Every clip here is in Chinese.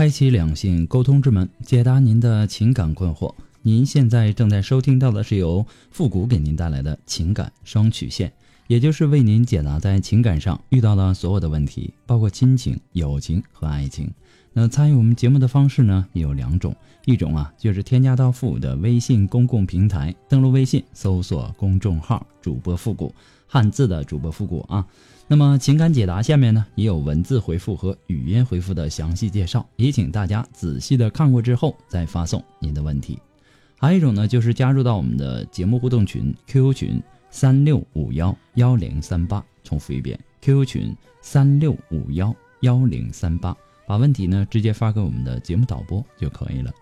开启两性沟通之门，解答您的情感困惑。您现在正在收听到的是由复古给您带来的情感双曲线，也就是为您解答在情感上遇到的所有的问题，包括亲情、友情和爱情。那参与我们节目的方式呢有两种，一种啊就是添加到复古的微信公共平台，登录微信搜索公众号主播复古，汉字的主播复古啊。那么情感解答下面呢也有文字回复和语音回复的详细介绍，也请大家仔细的看过之后再发送您的问题。还有一种呢就是加入到我们的节目互动群 QQ 群三六五幺幺零三八，重复一遍 QQ 群三六五幺幺零三八，把问题呢直接发给我们的节目导播就可以了。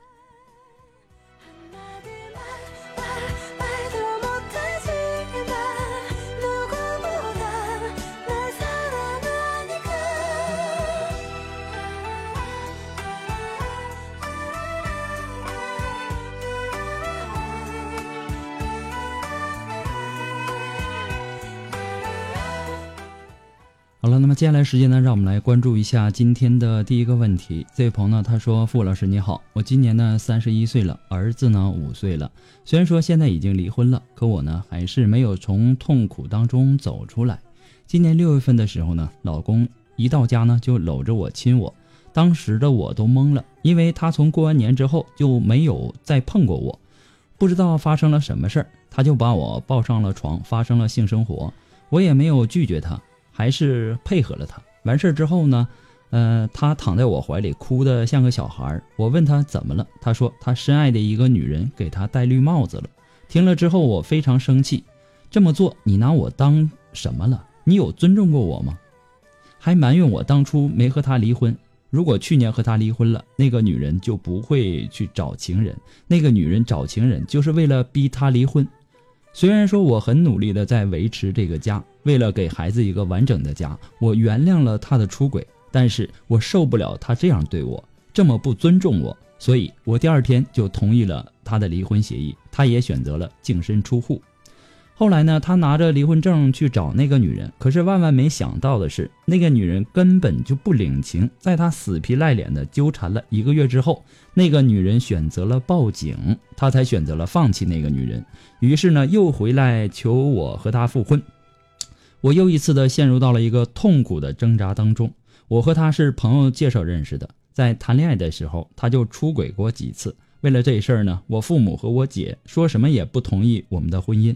好了，那么接下来时间呢，让我们来关注一下今天的第一个问题。这位朋友呢，他说：“傅老师你好，我今年呢三十一岁了，儿子呢五岁了。虽然说现在已经离婚了，可我呢还是没有从痛苦当中走出来。今年六月份的时候呢，老公一到家呢就搂着我亲我，当时的我都懵了，因为他从过完年之后就没有再碰过我，不知道发生了什么事儿，他就把我抱上了床，发生了性生活，我也没有拒绝他。”还是配合了他。完事之后呢，呃，他躺在我怀里，哭得像个小孩。我问他怎么了，他说他深爱的一个女人给他戴绿帽子了。听了之后，我非常生气。这么做，你拿我当什么了？你有尊重过我吗？还埋怨我当初没和他离婚。如果去年和他离婚了，那个女人就不会去找情人。那个女人找情人就是为了逼他离婚。虽然说我很努力的在维持这个家。为了给孩子一个完整的家，我原谅了他的出轨，但是我受不了他这样对我，这么不尊重我，所以我第二天就同意了他的离婚协议，他也选择了净身出户。后来呢，他拿着离婚证去找那个女人，可是万万没想到的是，那个女人根本就不领情，在他死皮赖脸的纠缠了一个月之后，那个女人选择了报警，他才选择了放弃那个女人，于是呢，又回来求我和他复婚。我又一次的陷入到了一个痛苦的挣扎当中。我和他是朋友介绍认识的，在谈恋爱的时候他就出轨过几次。为了这事儿呢，我父母和我姐说什么也不同意我们的婚姻。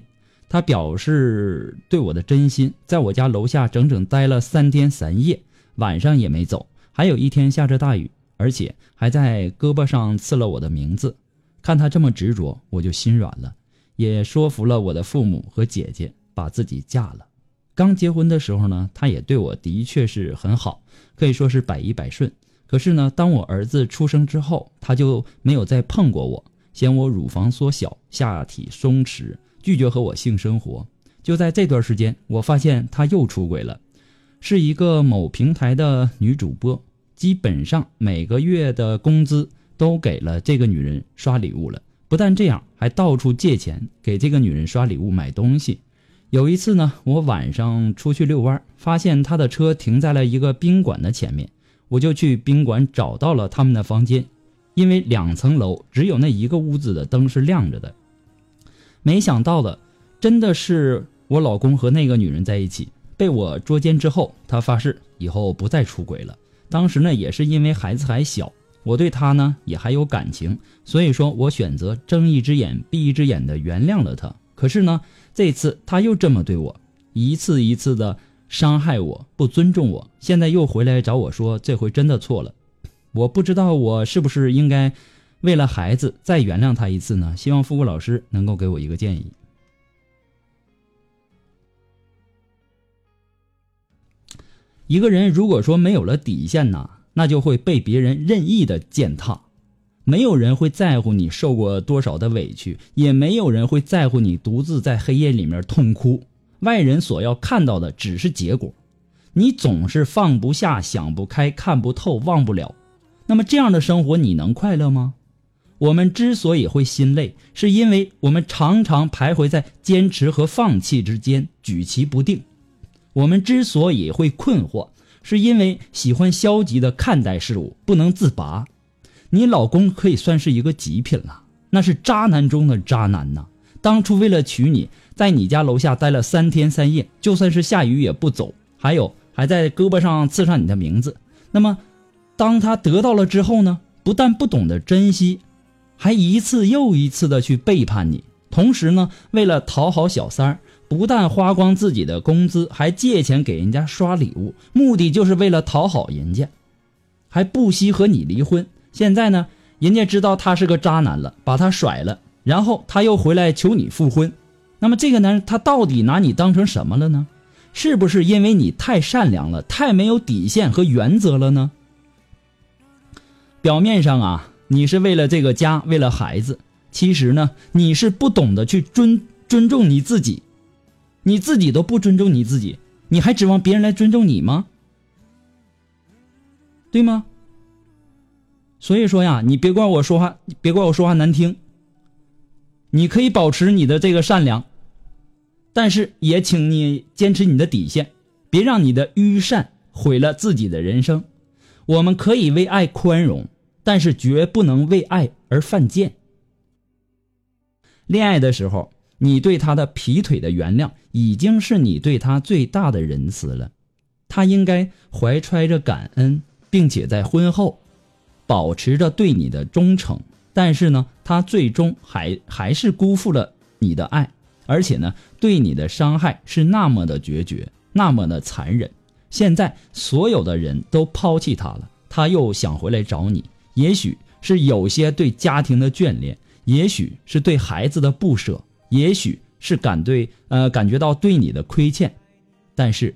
他表示对我的真心，在我家楼下整整待了三天三夜，晚上也没走。还有一天下着大雨，而且还在胳膊上刺了我的名字。看他这么执着，我就心软了，也说服了我的父母和姐姐，把自己嫁了。刚结婚的时候呢，他也对我的确是很好，可以说是百依百顺。可是呢，当我儿子出生之后，他就没有再碰过我，嫌我乳房缩小、下体松弛，拒绝和我性生活。就在这段时间，我发现他又出轨了，是一个某平台的女主播，基本上每个月的工资都给了这个女人刷礼物了。不但这样，还到处借钱给这个女人刷礼物、买东西。有一次呢，我晚上出去遛弯，发现他的车停在了一个宾馆的前面，我就去宾馆找到了他们的房间，因为两层楼只有那一个屋子的灯是亮着的。没想到的，真的是我老公和那个女人在一起，被我捉奸之后，他发誓以后不再出轨了。当时呢，也是因为孩子还小，我对他呢也还有感情，所以说我选择睁一只眼闭一只眼的原谅了他。可是呢。这次他又这么对我，一次一次的伤害我，不尊重我。现在又回来找我说，这回真的错了。我不知道我是不是应该为了孩子再原谅他一次呢？希望富贵老师能够给我一个建议。一个人如果说没有了底线呐，那就会被别人任意的践踏。没有人会在乎你受过多少的委屈，也没有人会在乎你独自在黑夜里面痛哭。外人所要看到的只是结果。你总是放不下、想不开、看不透、忘不了。那么这样的生活，你能快乐吗？我们之所以会心累，是因为我们常常徘徊在坚持和放弃之间，举棋不定。我们之所以会困惑，是因为喜欢消极的看待事物，不能自拔。你老公可以算是一个极品了，那是渣男中的渣男呐！当初为了娶你，在你家楼下待了三天三夜，就算是下雨也不走，还有还在胳膊上刺上你的名字。那么，当他得到了之后呢？不但不懂得珍惜，还一次又一次的去背叛你。同时呢，为了讨好小三儿，不但花光自己的工资，还借钱给人家刷礼物，目的就是为了讨好人家，还不惜和你离婚。现在呢，人家知道他是个渣男了，把他甩了，然后他又回来求你复婚。那么这个男人他到底拿你当成什么了呢？是不是因为你太善良了，太没有底线和原则了呢？表面上啊，你是为了这个家，为了孩子，其实呢，你是不懂得去尊尊重你自己，你自己都不尊重你自己，你还指望别人来尊重你吗？对吗？所以说呀，你别怪我说话，别怪我说话难听。你可以保持你的这个善良，但是也请你坚持你的底线，别让你的愚善毁了自己的人生。我们可以为爱宽容，但是绝不能为爱而犯贱。恋爱的时候，你对他的劈腿的原谅，已经是你对他最大的仁慈了。他应该怀揣着感恩，并且在婚后。保持着对你的忠诚，但是呢，他最终还还是辜负了你的爱，而且呢，对你的伤害是那么的决绝，那么的残忍。现在所有的人都抛弃他了，他又想回来找你，也许是有些对家庭的眷恋，也许是对孩子的不舍，也许是感对呃感觉到对你的亏欠，但是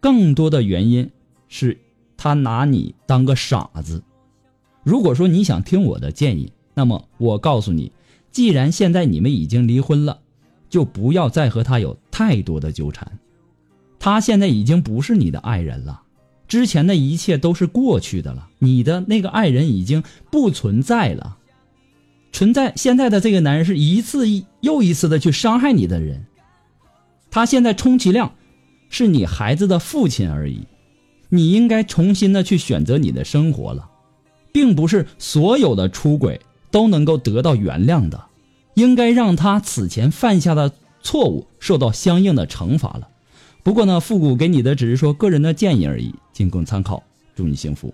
更多的原因是他拿你当个傻子。如果说你想听我的建议，那么我告诉你，既然现在你们已经离婚了，就不要再和他有太多的纠缠。他现在已经不是你的爱人了，之前的一切都是过去的了。你的那个爱人已经不存在了，存在现在的这个男人是一次又一次的去伤害你的人。他现在充其量是你孩子的父亲而已，你应该重新的去选择你的生活了。并不是所有的出轨都能够得到原谅的，应该让他此前犯下的错误受到相应的惩罚了。不过呢，复古给你的只是说个人的建议而已，仅供参考。祝你幸福。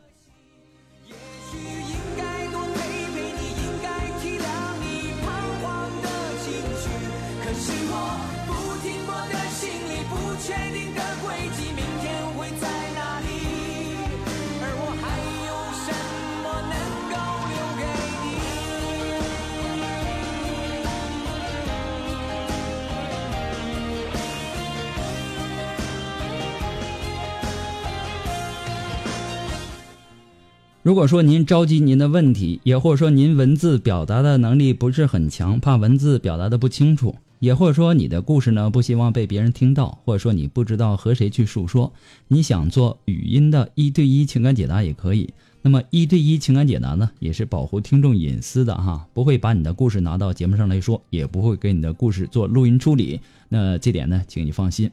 如果说您着急您的问题，也或者说您文字表达的能力不是很强，怕文字表达的不清楚，也或者说你的故事呢不希望被别人听到，或者说你不知道和谁去诉说，你想做语音的一对一情感解答也可以。那么一对一情感解答呢，也是保护听众隐私的哈，不会把你的故事拿到节目上来说，也不会给你的故事做录音处理。那这点呢，请你放心。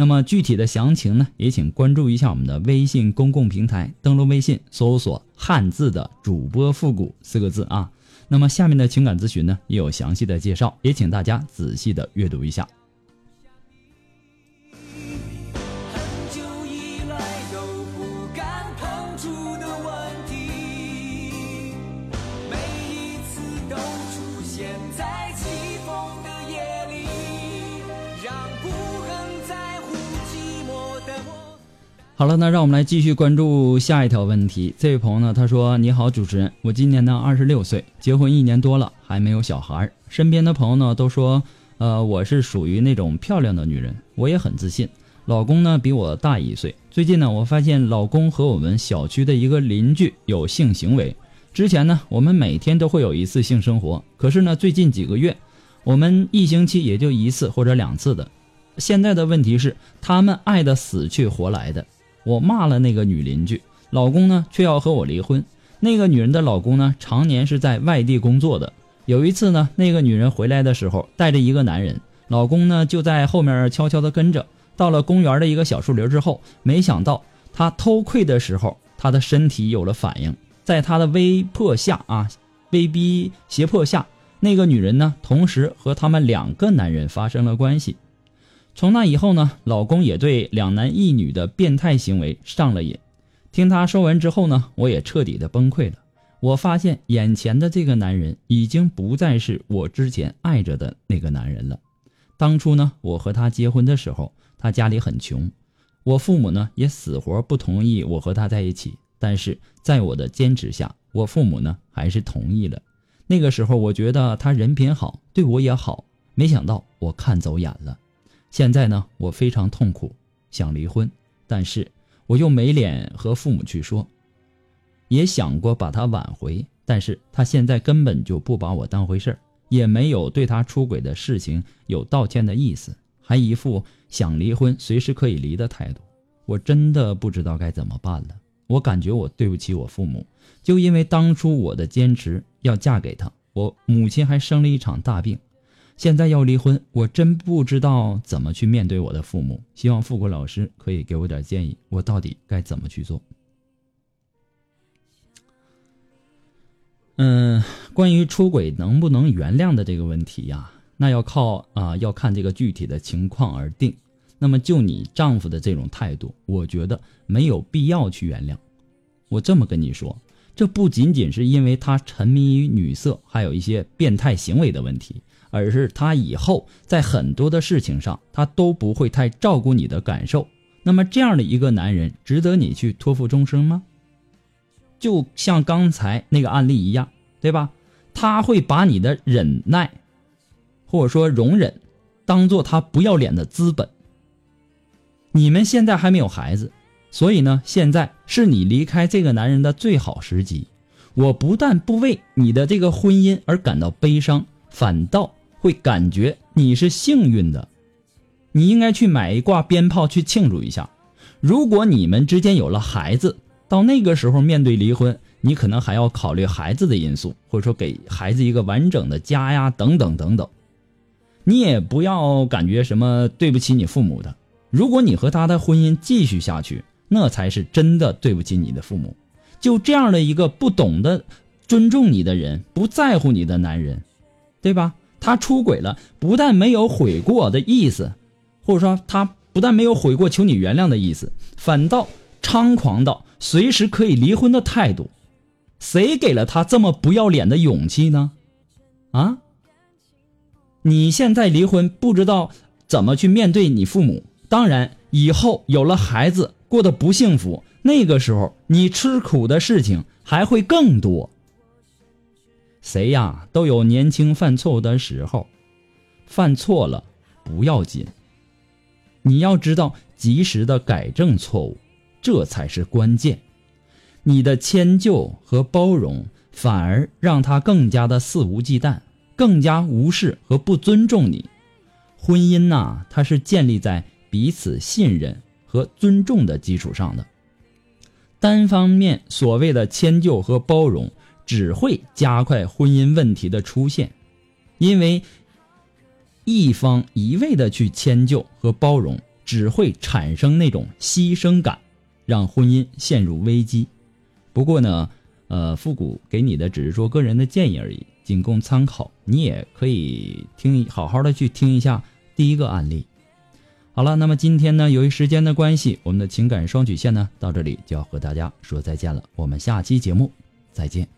那么具体的详情呢，也请关注一下我们的微信公共平台，登录微信搜索“汉字的主播复古”四个字啊。那么下面的情感咨询呢，也有详细的介绍，也请大家仔细的阅读一下。好了，那让我们来继续关注下一条问题。这位朋友呢，他说：“你好，主持人，我今年呢二十六岁，结婚一年多了，还没有小孩。身边的朋友呢都说，呃，我是属于那种漂亮的女人，我也很自信。老公呢比我大一岁。最近呢，我发现老公和我们小区的一个邻居有性行为。之前呢，我们每天都会有一次性生活，可是呢，最近几个月，我们一星期也就一次或者两次的。现在的问题是，他们爱的死去活来的。我骂了那个女邻居，老公呢却要和我离婚。那个女人的老公呢，常年是在外地工作的。有一次呢，那个女人回来的时候带着一个男人，老公呢就在后面悄悄地跟着。到了公园的一个小树林之后，没想到他偷窥的时候，他的身体有了反应，在他的威迫下啊，威逼胁迫下，那个女人呢，同时和他们两个男人发生了关系。从那以后呢，老公也对两男一女的变态行为上了瘾。听他说完之后呢，我也彻底的崩溃了。我发现眼前的这个男人已经不再是我之前爱着的那个男人了。当初呢，我和他结婚的时候，他家里很穷，我父母呢也死活不同意我和他在一起。但是在我的坚持下，我父母呢还是同意了。那个时候我觉得他人品好，对我也好，没想到我看走眼了。现在呢，我非常痛苦，想离婚，但是我又没脸和父母去说，也想过把他挽回，但是他现在根本就不把我当回事儿，也没有对他出轨的事情有道歉的意思，还一副想离婚随时可以离的态度，我真的不知道该怎么办了。我感觉我对不起我父母，就因为当初我的坚持要嫁给他，我母亲还生了一场大病。现在要离婚，我真不知道怎么去面对我的父母。希望富国老师可以给我点建议，我到底该怎么去做？嗯，关于出轨能不能原谅的这个问题呀，那要靠啊，要看这个具体的情况而定。那么就你丈夫的这种态度，我觉得没有必要去原谅。我这么跟你说，这不仅仅是因为他沉迷于女色，还有一些变态行为的问题。而是他以后在很多的事情上，他都不会太照顾你的感受。那么这样的一个男人，值得你去托付终生吗？就像刚才那个案例一样，对吧？他会把你的忍耐，或者说容忍，当做他不要脸的资本。你们现在还没有孩子，所以呢，现在是你离开这个男人的最好时机。我不但不为你的这个婚姻而感到悲伤，反倒。会感觉你是幸运的，你应该去买一挂鞭炮去庆祝一下。如果你们之间有了孩子，到那个时候面对离婚，你可能还要考虑孩子的因素，或者说给孩子一个完整的家呀，等等等等。你也不要感觉什么对不起你父母的。如果你和他的婚姻继续下去，那才是真的对不起你的父母。就这样的一个不懂得尊重你的人，不在乎你的男人，对吧？他出轨了，不但没有悔过的意思，或者说他不但没有悔过求你原谅的意思，反倒猖狂到随时可以离婚的态度。谁给了他这么不要脸的勇气呢？啊！你现在离婚，不知道怎么去面对你父母。当然，以后有了孩子，过得不幸福，那个时候你吃苦的事情还会更多。谁呀都有年轻犯错误的时候，犯错了不要紧，你要知道及时的改正错误，这才是关键。你的迁就和包容，反而让他更加的肆无忌惮，更加无视和不尊重你。婚姻呐，它是建立在彼此信任和尊重的基础上的，单方面所谓的迁就和包容。只会加快婚姻问题的出现，因为一方一味的去迁就和包容，只会产生那种牺牲感，让婚姻陷入危机。不过呢，呃，复古给你的只是说个人的建议而已，仅供参考。你也可以听，好好的去听一下第一个案例。好了，那么今天呢，由于时间的关系，我们的情感双曲线呢，到这里就要和大家说再见了。我们下期节目再见。